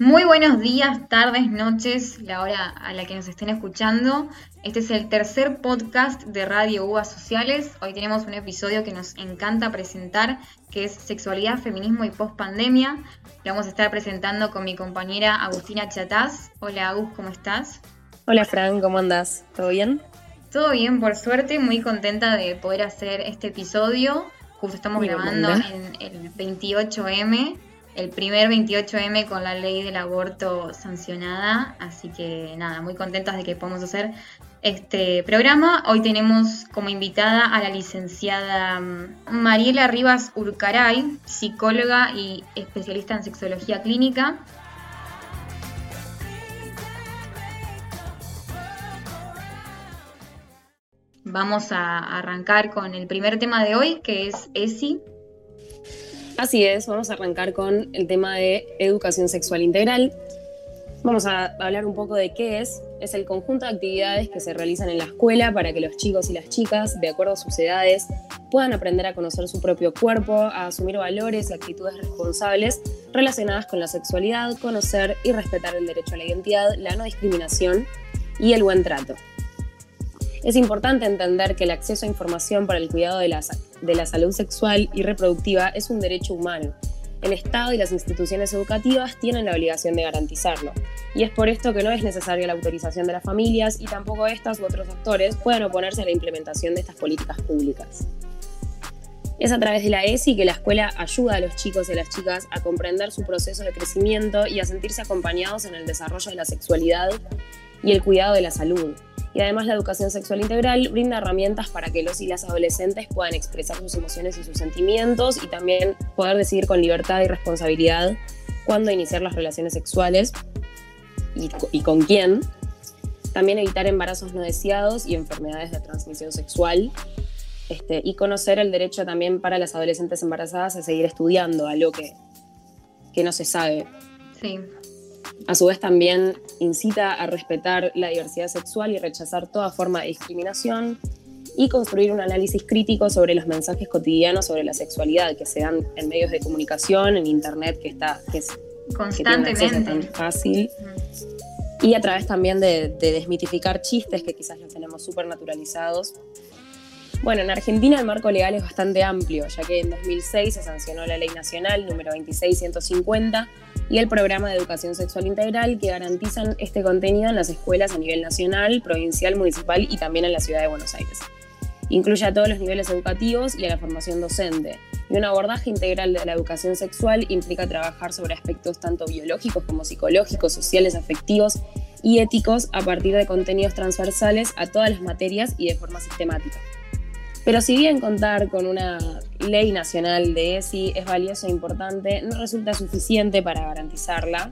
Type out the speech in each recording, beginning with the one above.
Muy buenos días, tardes, noches, la hora a la que nos estén escuchando. Este es el tercer podcast de Radio Uvas Sociales. Hoy tenemos un episodio que nos encanta presentar, que es Sexualidad, Feminismo y Postpandemia. Lo vamos a estar presentando con mi compañera Agustina Chataz. Hola Agus, ¿cómo estás? Hola Fran, ¿cómo andas? ¿Todo bien? Todo bien, por suerte, muy contenta de poder hacer este episodio. Justo estamos grabando en el 28M el primer 28M con la ley del aborto sancionada, así que nada, muy contentas de que podamos hacer este programa. Hoy tenemos como invitada a la licenciada mm, Mariela Rivas Urcaray, psicóloga y especialista en sexología clínica. Vamos a arrancar con el primer tema de hoy, que es ESI, Así es, vamos a arrancar con el tema de educación sexual integral. Vamos a hablar un poco de qué es. Es el conjunto de actividades que se realizan en la escuela para que los chicos y las chicas, de acuerdo a sus edades, puedan aprender a conocer su propio cuerpo, a asumir valores y actitudes responsables relacionadas con la sexualidad, conocer y respetar el derecho a la identidad, la no discriminación y el buen trato. Es importante entender que el acceso a información para el cuidado de la, de la salud sexual y reproductiva es un derecho humano. El Estado y las instituciones educativas tienen la obligación de garantizarlo. Y es por esto que no es necesaria la autorización de las familias y tampoco estas u otros actores puedan oponerse a la implementación de estas políticas públicas. Es a través de la ESI que la escuela ayuda a los chicos y a las chicas a comprender su proceso de crecimiento y a sentirse acompañados en el desarrollo de la sexualidad y el cuidado de la salud, y además la educación sexual integral brinda herramientas para que los y las adolescentes puedan expresar sus emociones y sus sentimientos y también poder decidir con libertad y responsabilidad cuándo iniciar las relaciones sexuales y, con quién. También evitar embarazos no deseados y enfermedades de transmisión sexual. Este, y conocer el derecho también para las adolescentes embarazadas a seguir estudiando, algo que, que no se sabe. Sí. A su vez también incita a respetar la diversidad sexual y rechazar toda forma de discriminación y construir un análisis crítico sobre los mensajes cotidianos sobre la sexualidad que se dan en medios de comunicación, en internet, que está que es constantemente tan fácil. Y a través también de, de desmitificar chistes que quizás los tenemos súper naturalizados. Bueno, en Argentina el marco legal es bastante amplio, ya que en 2006 se sancionó la Ley Nacional número 26150 y el programa de educación sexual integral que garantizan este contenido en las escuelas a nivel nacional, provincial, municipal y también en la ciudad de Buenos Aires. Incluye a todos los niveles educativos y a la formación docente. Y un abordaje integral de la educación sexual implica trabajar sobre aspectos tanto biológicos como psicológicos, sociales, afectivos y éticos a partir de contenidos transversales a todas las materias y de forma sistemática. Pero si bien contar con una ley nacional de ESI es valioso e importante, no resulta suficiente para garantizarla,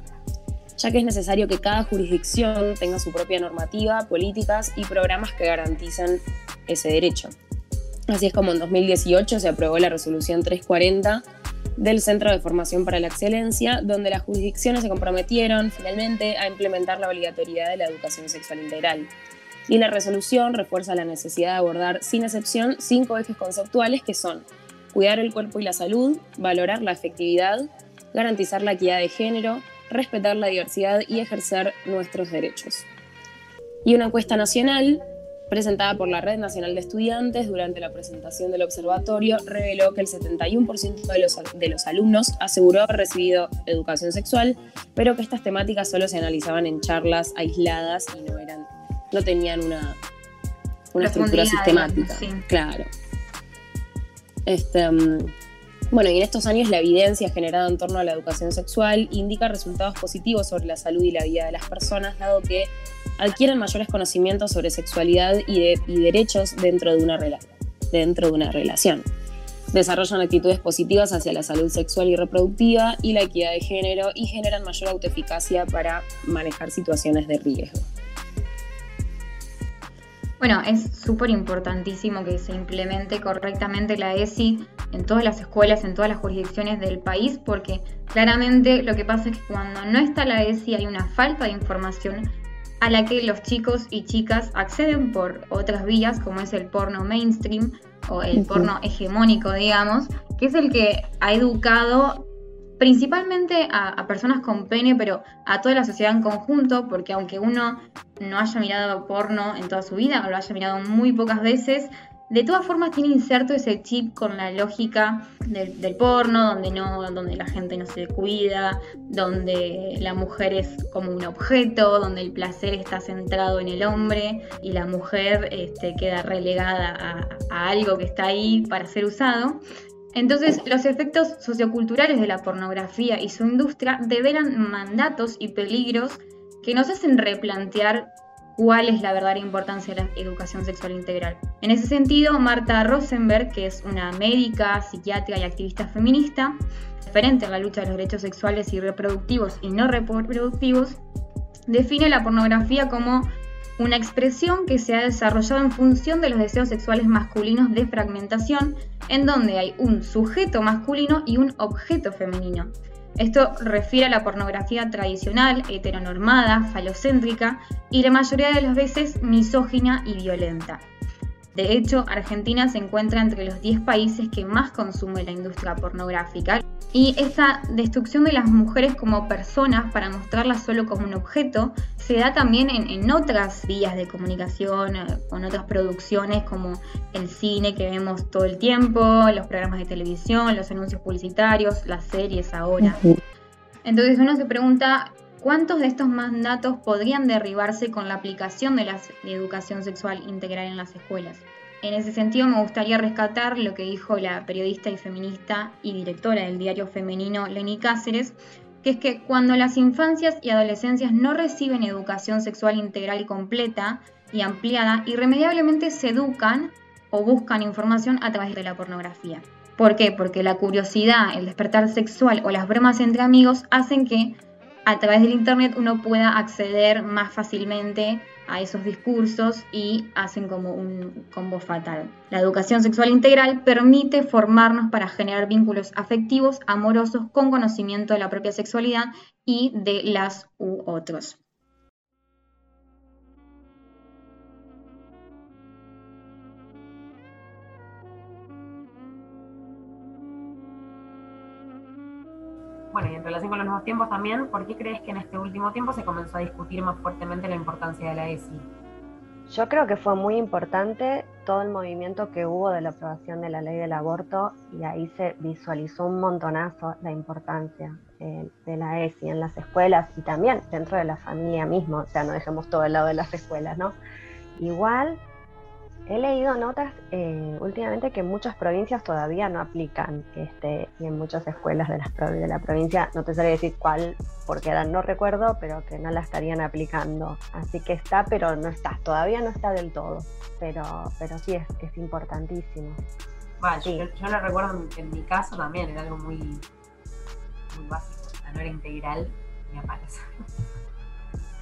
ya que es necesario que cada jurisdicción tenga su propia normativa, políticas y programas que garanticen ese derecho. Así es como en 2018 se aprobó la resolución 340 del Centro de Formación para la Excelencia, donde las jurisdicciones se comprometieron finalmente a implementar la obligatoriedad de la educación sexual integral y la resolución refuerza la necesidad de abordar sin excepción cinco ejes conceptuales que son cuidar el cuerpo y la salud, valorar la efectividad, garantizar la equidad de género, respetar la diversidad y ejercer nuestros derechos. Y una encuesta nacional presentada por la Red Nacional de Estudiantes durante la presentación del observatorio reveló que el 71% de los, de los alumnos aseguró haber recibido educación sexual, pero que estas temáticas solo se analizaban en charlas aisladas y no eran no tenían una, una estructura sistemática. Claro. Este, mm, bueno, y en estos años la evidencia generada en torno a la educación sexual indica resultados positivos sobre la salud y la vida de las personas, dado que adquieren mayores conocimientos sobre sexualidad y, derechos dentro de, una dentro de una relación. Desarrollan actitudes positivas hacia la salud sexual y reproductiva y la equidad de género y generan mayor autoeficacia para manejar situaciones de riesgo. Bueno, es súper importantísimo que se implemente correctamente la ESI en todas las escuelas, en todas las jurisdicciones del país, porque claramente lo que pasa es que cuando no está la ESI hay una falta de información a la que los chicos y chicas acceden por otras vías, como es el porno mainstream o el porno hegemónico, digamos, que es el que ha educado principalmente a, personas con pene, pero a toda la sociedad en conjunto, porque aunque uno no haya mirado porno en toda su vida o lo haya mirado muy pocas veces, de todas formas tiene inserto ese chip con la lógica del, porno, donde no, donde la gente no se cuida, donde la mujer es como un objeto, donde el placer está centrado en el hombre y la mujer este, queda relegada a algo que está ahí para ser usado. Entonces, los efectos socioculturales de la pornografía y su industria develan mandatos y peligros que nos hacen replantear cuál es la verdadera importancia de la educación sexual integral. En ese sentido, Marta Rosenberg, que es una médica, psiquiatra y activista feminista, referente a la lucha de los derechos sexuales y reproductivos y no reproductivos, define la pornografía como una expresión que se ha desarrollado en función de los deseos sexuales masculinos de fragmentación, en donde hay un sujeto masculino y un objeto femenino. Esto refiere a la pornografía tradicional, heteronormada, falocéntrica y la mayoría de las veces misógina y violenta. De hecho, Argentina se encuentra entre los 10 países que más consume la industria pornográfica. Y esta destrucción de las mujeres como personas para mostrarlas solo como un objeto se da también en, otras vías de comunicación, eh, con otras producciones como el cine que vemos todo el tiempo, los programas de televisión, los anuncios publicitarios, las series ahora. Entonces uno se pregunta, ¿cuántos de estos mandatos podrían derribarse con la aplicación de la educación sexual integral en las escuelas? En ese sentido me gustaría rescatar lo que dijo la periodista y feminista y directora del diario femenino Lenny Cáceres, que es que cuando las infancias y adolescencias no reciben educación sexual integral completa y ampliada, irremediablemente se educan o buscan información a través de la pornografía. ¿Por qué? Porque la curiosidad, el despertar sexual o las bromas entre amigos hacen que a través del Internet uno pueda acceder más fácilmente a esos discursos y hacen como un combo fatal. La educación sexual integral permite formarnos para generar vínculos afectivos, amorosos, con conocimiento de la propia sexualidad y de las u otros. Bueno, y en relación con los nuevos tiempos también, ¿por qué crees que en este último tiempo se comenzó a discutir más fuertemente la importancia de la ESI? Yo creo que fue muy importante todo el movimiento que hubo de la aprobación de la ley del aborto y ahí se visualizó un montonazo la importancia eh, de la ESI en las escuelas y también dentro de la familia mismo, o sea, no dejemos todo el lado de las escuelas, ¿no? Igual He leído notas eh, últimamente que muchas provincias todavía no aplican este, y en muchas escuelas de, de la provincia, no te sabría decir cuál, porque ahora no recuerdo, pero que no la estarían aplicando. Así que está, pero no está, todavía no está del todo, pero, pero sí es, es importantísimo. yo, lo recuerdo en, mi caso también, era algo muy, muy básico, no era integral, me aparece.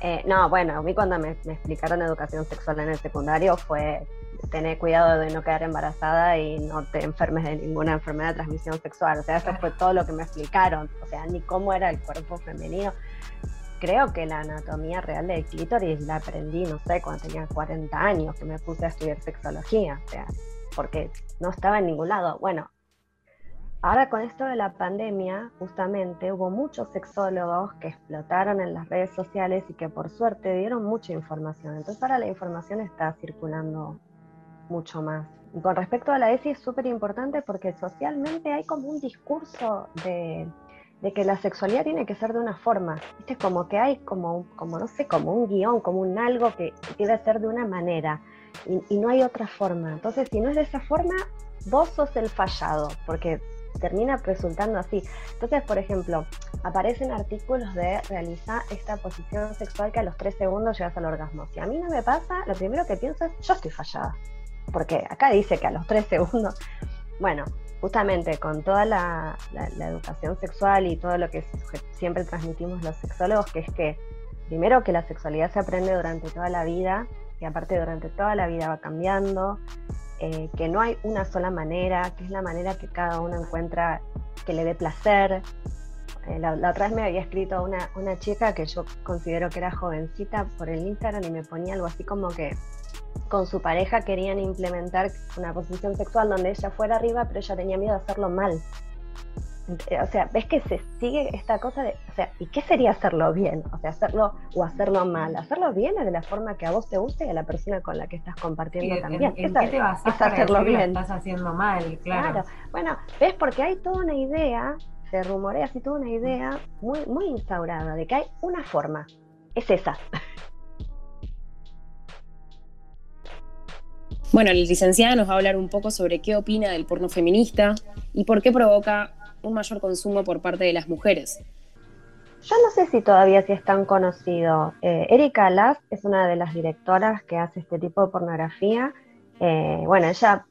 Eh, no, bueno, a mí cuando me, me, explicaron educación sexual en el secundario fue tener cuidado de no quedar embarazada y no te enfermes de ninguna enfermedad de transmisión sexual. O sea, eso fue todo lo que me explicaron. O sea, ni cómo era el cuerpo femenino. Creo que la anatomía real del clítoris la aprendí, no sé, cuando tenía 40 años, que me puse a estudiar sexología. O sea, porque no estaba en ningún lado. Bueno, Ahora con esto de la pandemia, justamente hubo muchos sexólogos que explotaron en las redes sociales y que por suerte dieron mucha información. Entonces ahora la información está circulando mucho más. Y con respecto a la ESI es súper importante porque socialmente hay como un discurso de, que la sexualidad tiene que ser de una forma. ¿Viste? Como que hay como, como no sé, como un guion, como un algo que, debe ser de una manera y, no hay otra forma. Entonces, si no es de esa forma, vos sos el fallado, porque termina resultando así. Entonces, por ejemplo, aparecen artículos de realizar esta posición sexual que a los tres segundos llegas al orgasmo. Si a mí no me pasa, lo primero que pienso es, yo estoy fallada porque acá dice que a los tres segundos, bueno, justamente con toda la, educación sexual y todo lo que siempre transmitimos los sexólogos, que es que primero que la sexualidad se aprende durante toda la vida y aparte durante toda la vida va cambiando, eh, que no hay una sola manera, que es la manera que cada uno encuentra que le dé placer. Eh, la, otra vez me había escrito una, una chica que yo considero que era jovencita por el Instagram y me ponía algo así como que con su pareja querían implementar una posición sexual donde ella fuera arriba, pero ella tenía miedo de hacerlo mal. o sea, ves que se sigue esta cosa de, o sea, ¿y qué sería hacerlo bien? O sea, hacerlo o hacerlo mal. Hacerlo bien es de la forma que a vos te guste y a la persona con la que estás compartiendo también. ¿En, qué te vas a hacerlo bien? Estás haciendo mal, claro. claro. Bueno, ves, porque hay toda una idea, se rumorea así toda una idea muy, muy instaurada de que hay una forma. Es esa. Bueno, la licenciada nos va a hablar un poco sobre qué opina del porno feminista y por qué provoca un mayor consumo por parte de las mujeres. Yo no sé si todavía sí es tan conocido. Eh, Erika es una de las directoras que hace este tipo de pornografía. Eh, bueno, ella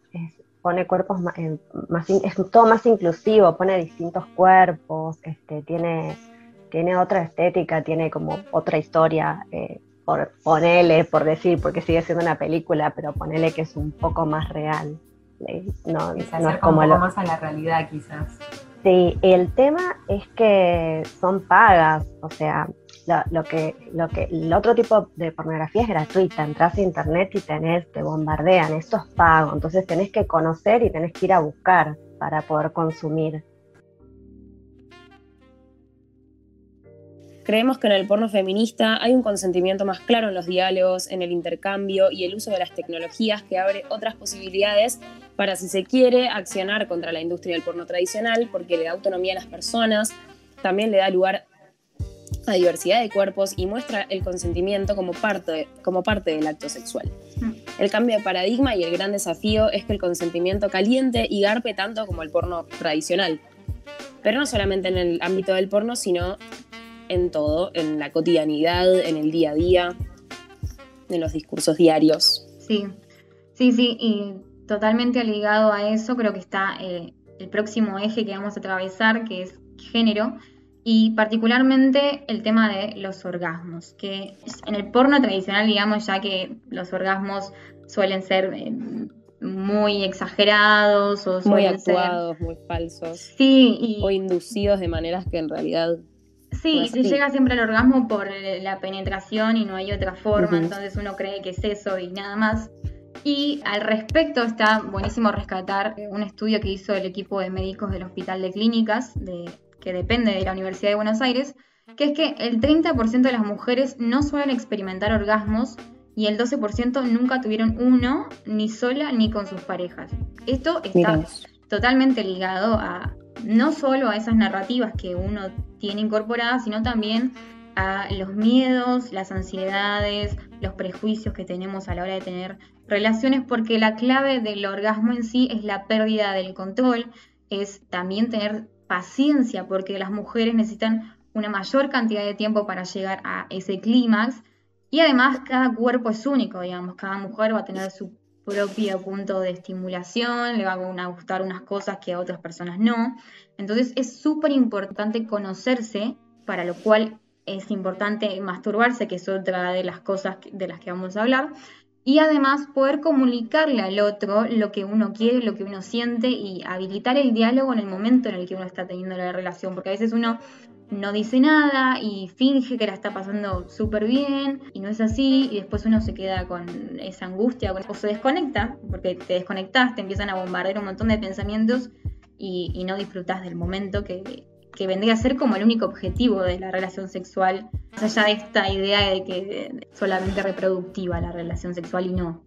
pone cuerpos más, es todo más inclusivo, pone distintos cuerpos, este, tiene, tiene otra estética, tiene como otra historia. Eh, por ponele, por decir, porque sigue siendo una película, pero ponele que es un poco más real. No, no es como un poco más a la realidad quizás. Sí, el tema es que son pagas, o sea, lo, que, lo que, el otro tipo de pornografía es gratuita, entras a internet y tenés, te bombardean, esto es pago, entonces tenés que conocer y tenés que ir a buscar para poder consumir. Creemos que en el porno feminista hay un consentimiento más claro en los diálogos, en el intercambio y el uso de las tecnologías que abre otras posibilidades para, si se quiere, accionar contra la industria del porno tradicional, porque le da autonomía a las personas, también le da lugar a diversidad de cuerpos y muestra el consentimiento como parte, como parte del acto sexual. Mm. El cambio de paradigma y el gran desafío es que el consentimiento caliente y garpe tanto como el porno tradicional. Pero no solamente en el ámbito del porno, sino en todo, en la cotidianidad, en el día a día, en los discursos diarios. Sí, sí, sí, y totalmente ligado a eso creo que está eh, el próximo eje que vamos a atravesar, que es género, y particularmente el tema de los orgasmos, que en el porno tradicional, digamos, ya que los orgasmos suelen ser eh, muy exagerados o muy actuados, muy falsos. Sí, o inducidos de maneras que en realidad Sí, se llega siempre al orgasmo por la penetración y no hay otra forma, entonces uno cree que es eso y nada más. Y al respecto está buenísimo rescatar un estudio que hizo el equipo de médicos del Hospital de Clínicas, de, que depende de la Universidad de Buenos Aires, que es que el 30% de las mujeres no suelen experimentar orgasmos y el 12% nunca tuvieron uno, ni sola ni con sus parejas. Esto está totalmente ligado a no solo a esas narrativas que uno tiene incorporadas, sino también a los miedos, las ansiedades, los prejuicios que tenemos a la hora de tener relaciones, porque la clave del orgasmo en sí es la pérdida del control, es también tener paciencia, porque las mujeres necesitan una mayor cantidad de tiempo para llegar a ese clímax, y además cada cuerpo es único, digamos, cada mujer va a tener su propio punto de estimulación, le van a gustar unas cosas que a otras personas no. Entonces es súper importante conocerse, para lo cual es importante masturbarse, que es otra de las cosas de las que vamos a hablar, y además poder comunicarle al otro lo que uno quiere, lo que uno siente y habilitar el diálogo en el momento en el que uno está teniendo la relación, porque a veces uno no dice nada y finge que la está pasando súper bien y no es así y después uno se queda con esa angustia o se desconecta porque te desconectas, te empiezan a bombardear un montón de pensamientos y, no disfrutas del momento que, que, vendría a ser como el único objetivo de la relación sexual, más allá de esta idea de que solamente reproductiva la relación sexual y no.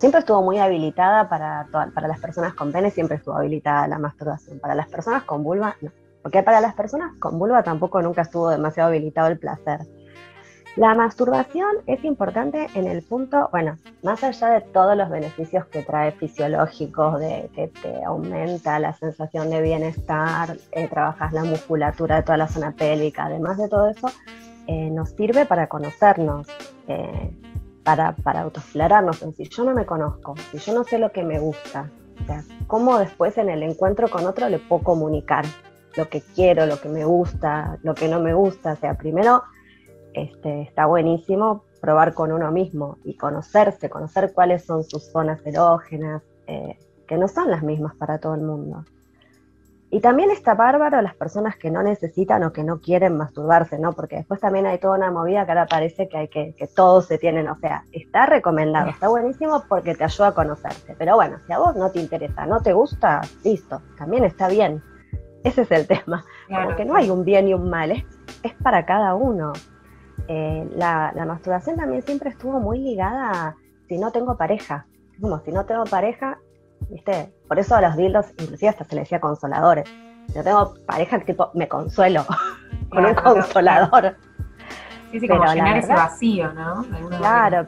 Siempre estuvo muy habilitada para, para las personas con pene, siempre estuvo habilitada la masturbación. Para las personas con vulva, no porque para las personas con vulva tampoco nunca estuvo demasiado habilitado el placer. La masturbación es importante en el punto, bueno, más allá de todos los beneficios que trae fisiológicos, de que te aumenta la sensación de bienestar, eh, trabajas la musculatura de toda la zona pélvica, además de todo eso, eh, nos sirve para conocernos, eh, para, para autoexplorarnos. Si yo no me conozco, si yo no sé lo que me gusta, ¿cómo después en el encuentro con otro le puedo comunicar? Lo que quiero, lo que me gusta, lo que no me gusta. O sea, primero este, está buenísimo probar con uno mismo y conocerse, conocer cuáles son sus zonas erógenas, eh, que no son las mismas para todo el mundo. Y también está bárbaro las personas que no necesitan o que no quieren masturbarse, ¿no? Porque después también hay toda una movida que ahora parece que hay que, que todos se tienen, o sea, está recomendado, está buenísimo porque te ayuda a conocerte. Pero bueno, si a vos no te interesa, no te gusta, listo, también está bien. Ese es el tema. porque no hay un bien y un mal, es, es para cada uno. Eh, la, la masturbación también siempre estuvo muy ligada a si no tengo pareja. Como si no tengo pareja, ¿viste? Por eso a los dildos, inclusive hasta se les decía consoladores. Yo tengo pareja que tipo, me consuelo con un consolador. Sí, sí, como llenar ese vacío, ¿no? Claro,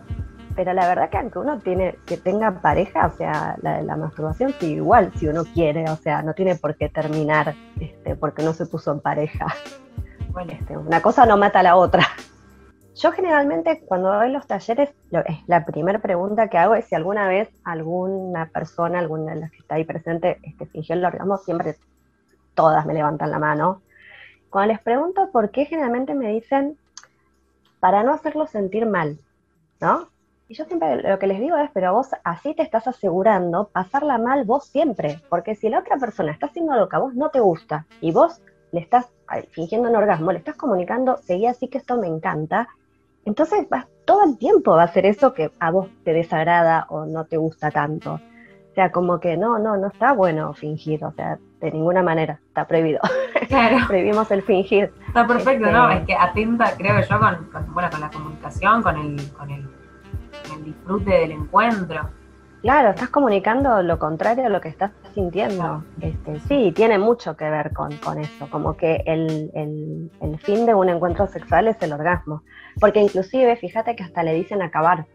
pero la verdad que aunque uno tiene, que tenga pareja, o sea, la, masturbación sigue igual si uno quiere, o sea, no tiene por qué terminar este, porque no se puso en pareja. Bueno. Este, una cosa no mata a la otra. Yo generalmente cuando doy los talleres, la primera pregunta que hago es si alguna vez alguna persona, alguna de las que está ahí presente, este, fingió el orgasmo, siempre todas me levantan la mano. Cuando les pregunto por qué, generalmente me dicen, para no hacerlo sentir mal, ¿no? Y yo siempre lo que les digo es, pero vos así te estás asegurando pasarla mal vos siempre, porque si la otra persona está haciendo lo que a vos no te gusta y vos le estás fingiendo un orgasmo, le estás comunicando, seguí así que esto me encanta, entonces todo el tiempo va a ser eso que a vos te desagrada o no te gusta tanto. O sea, como que no, no, no está bueno fingir, o sea, de ninguna manera, está prohibido. Claro. Prohibimos el fingir. Está perfecto, ¿no? Este, es que atenta, creo yo, con, bueno, con la comunicación, con el, con el, el disfrute del encuentro. Claro, estás comunicando lo contrario a lo que estás sintiendo. Este, sí, tiene mucho que ver con, eso, como que el, el, fin de un encuentro sexual es el orgasmo. Porque inclusive, fíjate que hasta le dicen acabar.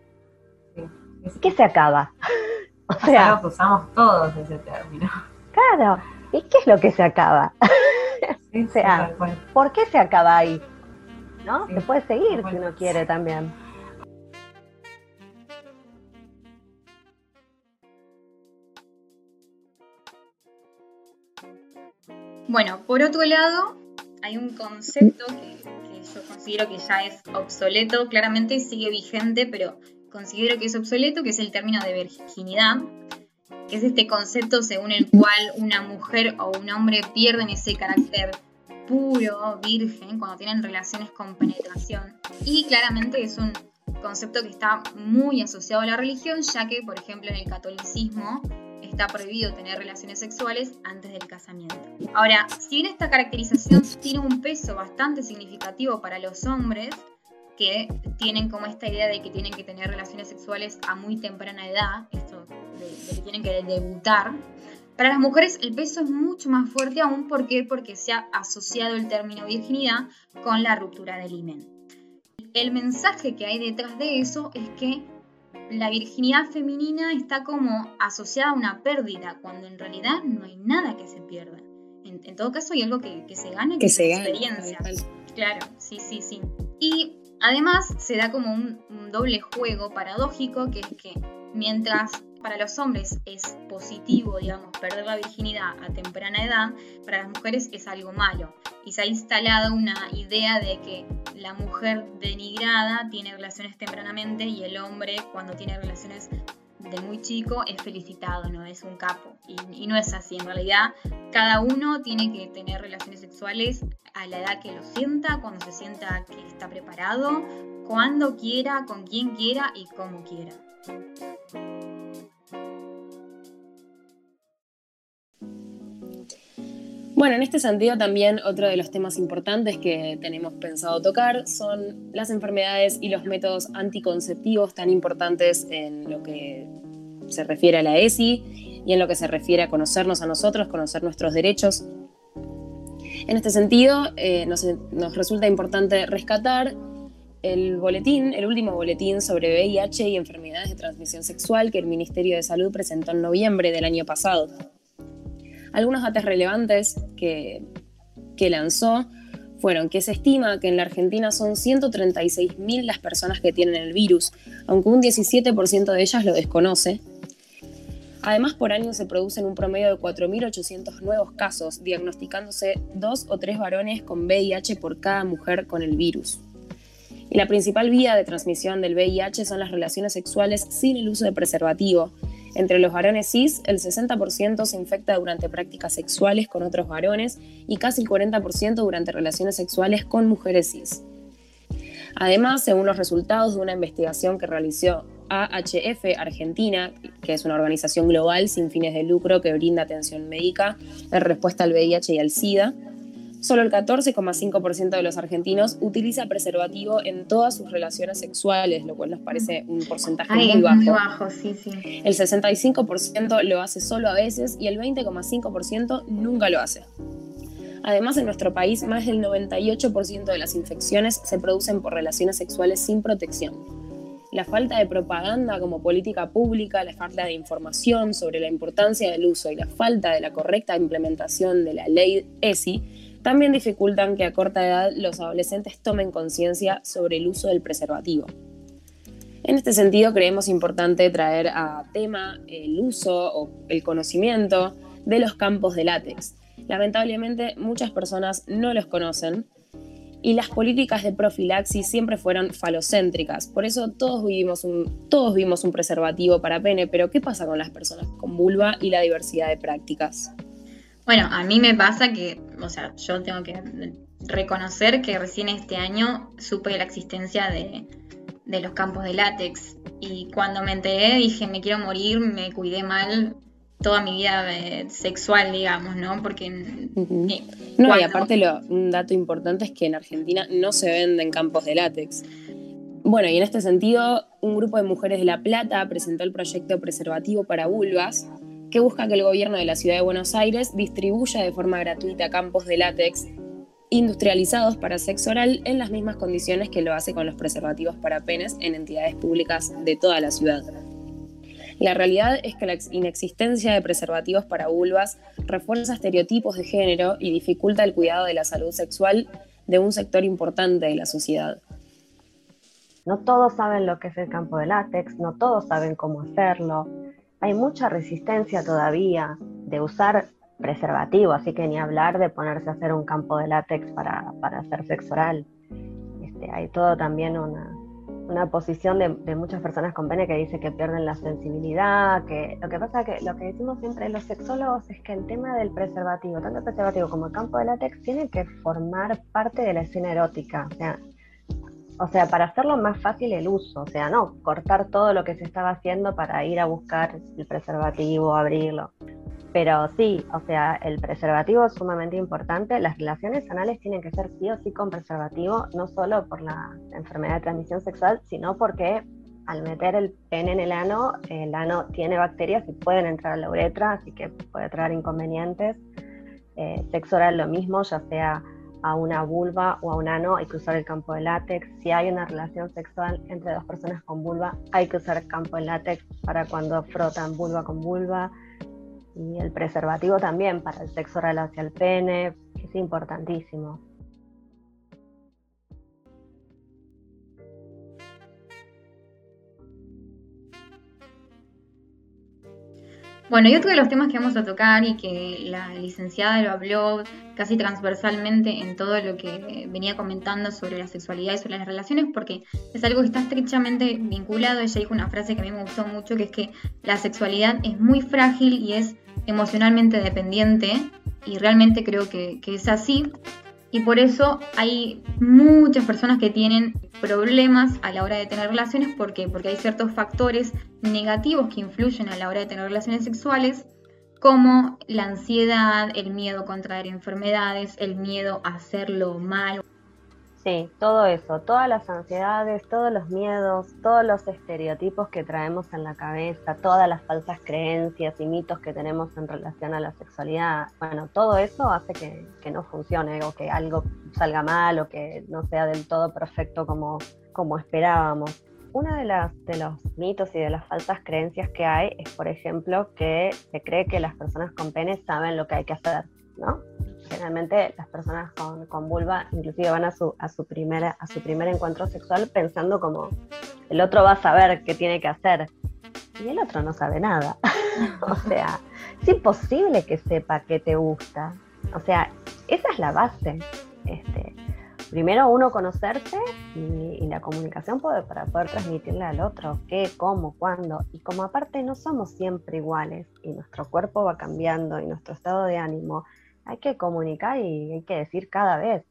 ¿Qué se acaba? o sea, que usamos todos ese término. Claro, ¿y qué es lo que se acaba? o sea, ¿por qué se acaba ahí? ¿No? se puede seguir si uno quiere también. Bueno, por otro lado, hay un concepto que, yo considero que ya es obsoleto, claramente sigue vigente, pero considero que es obsoleto, que es el término de virginidad, que es este concepto según el cual una mujer o un hombre pierden ese carácter puro, virgen, cuando tienen relaciones con penetración. Y claramente es un concepto que está muy asociado a la religión, ya que, por ejemplo, en el catolicismo está prohibido tener relaciones sexuales antes del casamiento. Ahora, si bien esta caracterización tiene un peso bastante significativo para los hombres, que tienen como esta idea de que tienen que tener relaciones sexuales a muy temprana edad, esto de, que tienen que debutar, para las mujeres el peso es mucho más fuerte aún ¿por porque se ha asociado el término virginidad con la ruptura del himen. El mensaje que hay detrás de eso es que la virginidad femenina está como asociada a una pérdida, cuando en realidad no hay nada que se pierda. En, todo caso hay algo que, se gana, que, se gana, experiencia. Claro, sí, sí, sí. Y además se da como un, un doble juego paradójico, que es que mientras para los hombres es positivo, digamos, perder la virginidad a temprana edad, para las mujeres es algo malo. Y se ha instalado una idea de que la mujer denigrada tiene relaciones tempranamente y el hombre cuando tiene relaciones de muy chico es felicitado, no es un capo. Y, no es así, en realidad cada uno tiene que tener relaciones sexuales a la edad que lo sienta, cuando se sienta que está preparado, cuando quiera, con quien quiera y como quiera. Bueno, en este sentido también otro de los temas importantes que tenemos pensado tocar son las enfermedades y los métodos anticonceptivos tan importantes en lo que se refiere a la ESI y en lo que se refiere a conocernos a nosotros, conocer nuestros derechos. En este sentido, eh, nos, nos resulta importante rescatar el boletín, el último boletín sobre VIH y enfermedades de transmisión sexual que el Ministerio de Salud presentó en noviembre del año pasado. Algunos datos relevantes que, lanzó fueron que se estima que en la Argentina son 136.000 las personas que tienen el virus, aunque un 17% de ellas lo desconoce. Además, por año se producen un promedio de 4.800 nuevos casos, diagnosticándose dos o tres varones con VIH por cada mujer con el virus. Y la principal vía de transmisión del VIH son las relaciones sexuales sin el uso de preservativo, Entre los varones cis, el 60% se infecta durante prácticas sexuales con otros varones y casi el 40% durante relaciones sexuales con mujeres cis. Además, según los resultados de una investigación que realizó AHF Argentina, que es una organización global sin fines de lucro que brinda atención médica en respuesta al VIH y al SIDA, solo el 14,5% de los argentinos utiliza preservativo en todas sus relaciones sexuales, lo cual nos parece un porcentaje muy bajo. Muy bajo sí, sí. El 65% lo hace solo a veces y el 20,5% nunca lo hace. Además, en nuestro país, más del 98% de las infecciones se producen por relaciones sexuales sin protección. La falta de propaganda como política pública, la falta de información sobre la importancia del uso y la falta de la correcta implementación de la ley ESI también dificultan que a corta edad los adolescentes tomen conciencia sobre el uso del preservativo. En este sentido, creemos importante traer a tema el uso o el conocimiento de los campos de látex. Lamentablemente, muchas personas no los conocen y las políticas de profilaxis siempre fueron falocéntricas. Por eso todos, vivimos un, todos vimos un preservativo para pene, pero ¿qué pasa con las personas con vulva y la diversidad de prácticas? Bueno, a mí me pasa que, o sea, yo tengo que reconocer que recién este año supe la existencia de, los campos de látex. Y cuando me enteré dije, me quiero morir, me cuidé mal toda mi vida eh, sexual, digamos, ¿no? Porque... No, y aparte un dato importante es que en Argentina no se venden campos de látex. Bueno, y en este sentido, un grupo de mujeres de La Plata presentó el proyecto preservativo para vulvas, que busca que el gobierno de la ciudad de Buenos Aires distribuya de forma gratuita campos de látex industrializados para sexo oral en las mismas condiciones que lo hace con los preservativos para penes en entidades públicas de toda la ciudad. La realidad es que la inexistencia de preservativos para vulvas refuerza estereotipos de género y dificulta el cuidado de la salud sexual de un sector importante de la sociedad. No todos saben lo que es el campo de látex, no todos saben cómo hacerlo, hay mucha resistencia todavía de usar preservativo, así que ni hablar de ponerse a hacer un campo de látex para, hacer sexo oral. Este, hay todo también una, posición de, muchas personas con pene que dice que pierden la sensibilidad, que lo que pasa que lo que decimos siempre los sexólogos es que el tema del preservativo, tanto el preservativo como el campo de látex, tiene que formar parte de la escena erótica. O sea, o sea, para hacerlo más fácil el uso, o sea, no cortar todo lo que se estaba haciendo para ir a buscar el preservativo, abrirlo. Pero sí, o sea, el preservativo es sumamente importante. Las relaciones anales tienen que ser sí o sí con preservativo, no solo por la enfermedad de transmisión sexual, sino porque al meter el pene en el ano, el ano tiene bacterias y pueden entrar a la uretra, así que puede traer inconvenientes. Eh, sexo oral lo mismo, ya sea a una vulva o a un ano hay que usar el campo de látex. Si hay una relación sexual entre dos personas con vulva, hay que usar campo de látex para cuando frotan vulva con vulva. Y el preservativo también para el sexo oral hacia el pene, es importantísimo. Bueno, y otro de los temas que vamos a tocar y que la licenciada lo habló casi transversalmente en todo lo que venía comentando sobre la sexualidad y sobre las relaciones, porque es algo que está estrechamente vinculado. Ella dijo una frase que a mí me gustó mucho, que es que la sexualidad es muy frágil y es emocionalmente dependiente, y realmente creo que, que es así. Y por eso hay muchas personas que tienen problemas a la hora de tener relaciones. ¿Por qué? Porque hay ciertos factores negativos que influyen a la hora de tener relaciones sexuales, como la ansiedad, el miedo a contraer enfermedades, el miedo a hacerlo mal. Sí, todo eso, todas las ansiedades, todos los miedos, todos los estereotipos que traemos en la cabeza, todas las falsas creencias y mitos que tenemos en relación a la sexualidad, bueno, todo eso hace que, no funcione o que algo salga mal o que no sea del todo perfecto como, como esperábamos. Uno de, las, de los mitos y de las falsas creencias que hay es, por ejemplo, que se cree que las personas con pene saben lo que hay que hacer, ¿no? generalmente las personas con, vulva inclusive van a su, a, su primera, a su primer encuentro sexual pensando como el otro va a saber qué tiene que hacer y el otro no sabe nada. o sea, es imposible que sepa qué te gusta. O sea, esa es la base. Este, primero uno conocerse y, la comunicación puede, para poder transmitirle al otro qué, cómo, cuándo. Y como aparte no somos siempre iguales y nuestro cuerpo va cambiando y nuestro estado de ánimo, hay que comunicar y hay que decir cada vez.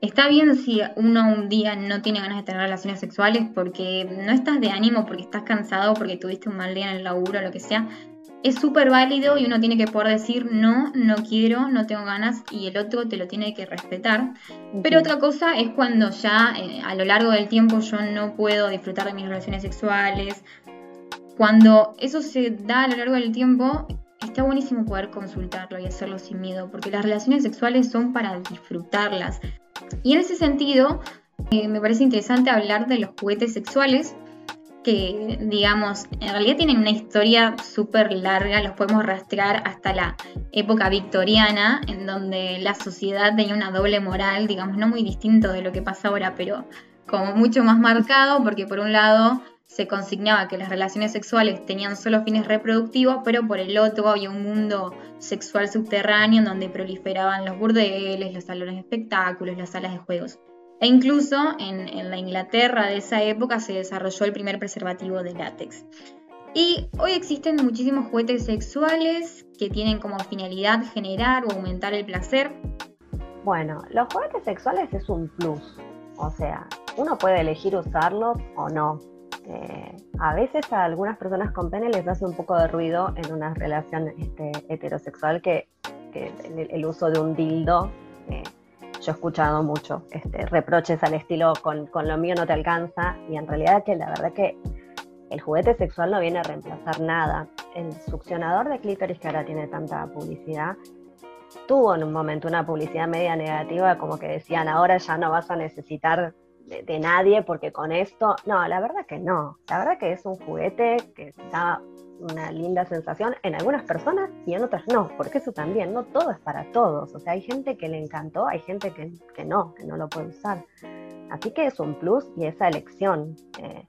Está bien si uno un día no tiene ganas de tener relaciones sexuales porque no estás de ánimo, porque estás cansado, porque tuviste un mal día en el laburo, lo que sea es súper válido y uno tiene que poder decir no, no quiero, no tengo ganas y el otro te lo tiene que respetar. Pero otra cosa es cuando ya eh, a lo largo del tiempo yo no puedo disfrutar de mis relaciones sexuales. Cuando eso se da a lo largo del tiempo, está buenísimo poder consultarlo y hacerlo sin miedo, porque las relaciones sexuales son para disfrutarlas. Y en ese sentido, eh, me parece interesante hablar de los juguetes sexuales, que, digamos, en realidad tienen una historia súper larga, los podemos rastrear hasta la época victoriana, en donde la sociedad tenía una doble moral, digamos, no muy distinto de lo que pasa ahora, pero como mucho más marcado, porque por un lado se consignaba que las relaciones sexuales tenían solo fines reproductivos, pero por el otro había un mundo sexual subterráneo en donde proliferaban los burdeles, los salones de espectáculos, las salas de juegos. E incluso en, la Inglaterra de esa época se desarrolló el primer preservativo de látex. Y hoy existen muchísimos juguetes sexuales que tienen como finalidad generar o aumentar el placer. Bueno, los juguetes sexuales es un plus. O sea, uno puede elegir usarlos o no. Eh, a veces a algunas personas con pene les hace un poco de ruido en una relación este, heterosexual que, el, uso de un dildo eh, yo he escuchado mucho este, reproches al estilo con, con, lo mío no te alcanza y en realidad que la verdad que el juguete sexual no viene a reemplazar nada. El succionador de clítoris que ahora tiene tanta publicidad tuvo en un momento una publicidad media negativa como que decían ahora ya no vas a necesitar de, nadie porque con esto, no, la verdad que no, la verdad que es un juguete que está una linda sensación en algunas personas y en otras no, porque eso también, no todo es para todos. O sea, hay gente que le encantó, hay gente que, no, que no lo puede usar. Así que es un plus y esa elección. Eh,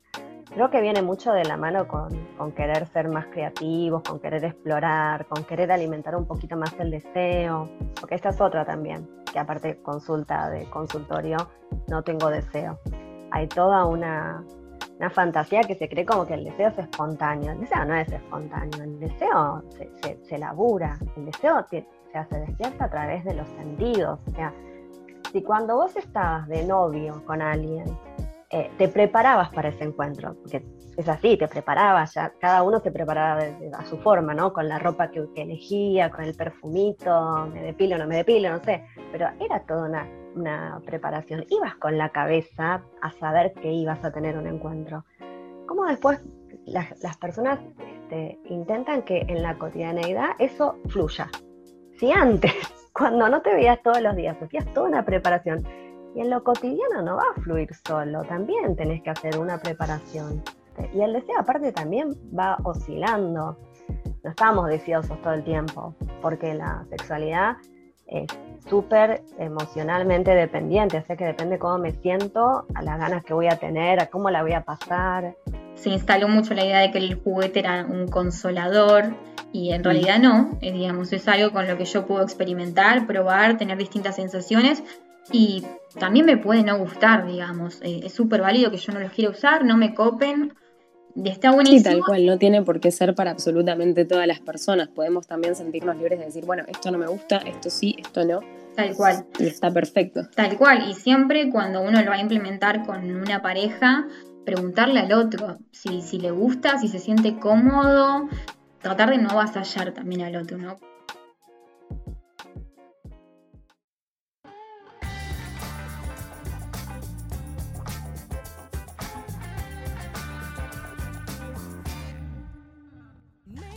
creo que viene mucho de la mano con, con, querer ser más creativos, con querer explorar, con querer alimentar un poquito más el deseo, porque esta es otra también, que aparte consulta de consultorio, no tengo deseo. Hay toda una, una fantasía que se cree como que el deseo es espontáneo. El deseo no es espontáneo, el deseo se, se, labura, el deseo se, se despierta a través de los sentidos. O sea, si cuando vos estabas de novio con alguien, eh, te preparabas para ese encuentro, porque es así, te preparabas, cada uno se preparaba a su forma, ¿no? Con la ropa que, elegía, con el perfumito, me depilo, no me depilo, no sé, pero era toda una una preparación, ibas con la cabeza a saber que ibas a tener un encuentro. ¿Cómo después las, personas este, intentan que en la cotidianeidad eso fluya? Si antes, cuando no te veías todos los días, hacías toda una preparación, y en lo cotidiano no va a fluir solo, también tenés que hacer una preparación. Y el deseo aparte también va oscilando. No estamos deseosos todo el tiempo, porque la sexualidad es súper emocionalmente dependiente, o sea que depende cómo me siento, a las ganas que voy a tener, a cómo la voy a pasar. Se instaló mucho la idea de que el juguete era un consolador y en realidad no, es, digamos, es algo con lo que yo puedo experimentar, probar, tener distintas sensaciones y también me puede no gustar, digamos, eh, es súper válido que yo no los quiera usar, no me copen está buenísimo. Sí, tal cual, no tiene por qué ser para absolutamente todas las personas. Podemos también sentirnos libres de decir, bueno, esto no me gusta, esto sí, esto no. Tal cual. Y está perfecto. Tal cual. Y siempre cuando uno lo va a implementar con una pareja, preguntarle al otro si, si le gusta, si se siente cómodo, tratar de no avasallar también al otro, ¿no?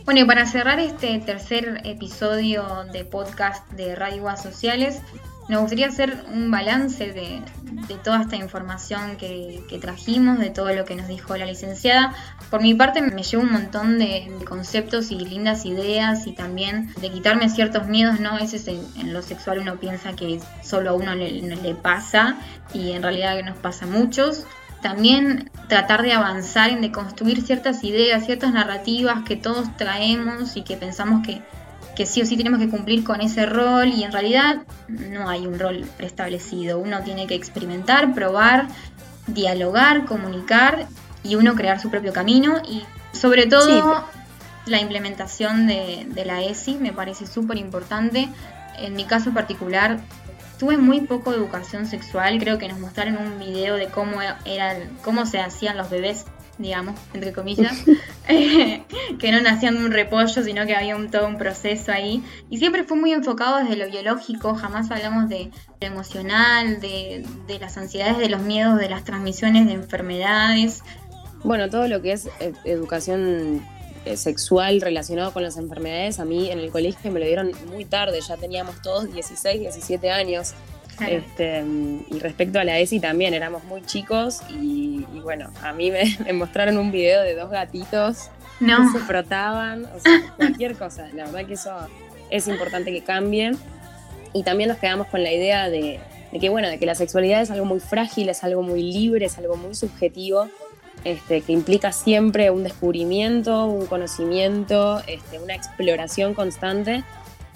Bueno, y para cerrar este tercer episodio de podcast de Radio Sociales, nos gustaría hacer un balance de, toda esta información que, trajimos, de todo lo que nos dijo la licenciada. Por mi parte me llevo un montón de, conceptos y lindas ideas y también de quitarme ciertos miedos, ¿no? A veces en, lo sexual uno piensa que solo a uno le, le pasa y en realidad nos pasa a muchos también tratar de avanzar en deconstruir ciertas ideas, ciertas narrativas que todos traemos y que pensamos que, que sí o sí tenemos que cumplir con ese rol y en realidad no hay un rol preestablecido. Uno tiene que experimentar, probar, dialogar, comunicar y uno crear su propio camino y sobre todo la implementación de, de la ESI me parece súper importante. En mi caso particular tuve muy poco educación sexual, creo que nos mostraron un video de cómo eran, cómo se hacían los bebés digamos, entre comillas, que no nacían de un repollo, sino que había un, todo un proceso ahí. Y siempre fue muy enfocado desde lo biológico, jamás hablamos de lo emocional, de, de las ansiedades, de los miedos, de las transmisiones de enfermedades. Bueno, todo lo que es eh, educación sexual relacionado con las enfermedades, a mí en el colegio me lo dieron muy tarde, ya teníamos todos 16, 17 años. Este, y respecto a la ESI también, éramos muy chicos y, bueno, a mí me, mostraron un video de dos gatitos que se frotaban, o sea, cualquier cosa. La verdad que eso es importante que cambie. Y también nos quedamos con la idea de, que, bueno, de que la sexualidad es algo muy frágil, es algo muy libre, es algo muy subjetivo, este, que implica siempre un descubrimiento, un conocimiento, este, una exploración constante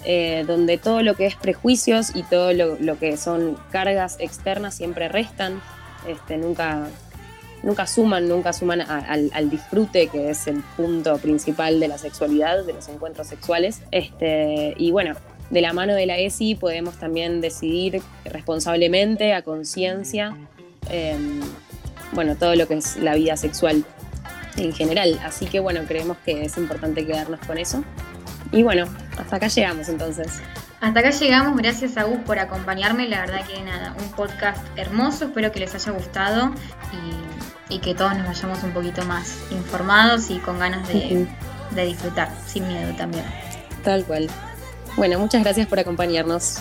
eh, donde todo lo que es prejuicios y todo lo, que son cargas externas siempre restan, este, nunca, nunca suman, nunca suman al, disfrute, que es el punto principal de la sexualidad, de los encuentros sexuales. Este, y bueno, de la mano de la ESI podemos también decidir responsablemente, a conciencia, em, bueno, todo lo que es la vida sexual en general. Así que bueno, creemos que es importante quedarnos con eso. Y bueno, hasta acá llegamos entonces. Hasta acá llegamos, gracias a Gus por acompañarme, la verdad que nada, un podcast hermoso, espero que les haya gustado y, que todos nos vayamos un poquito más informados y con ganas de, de disfrutar, sin miedo también. Tal cual. Bueno, muchas gracias por acompañarnos.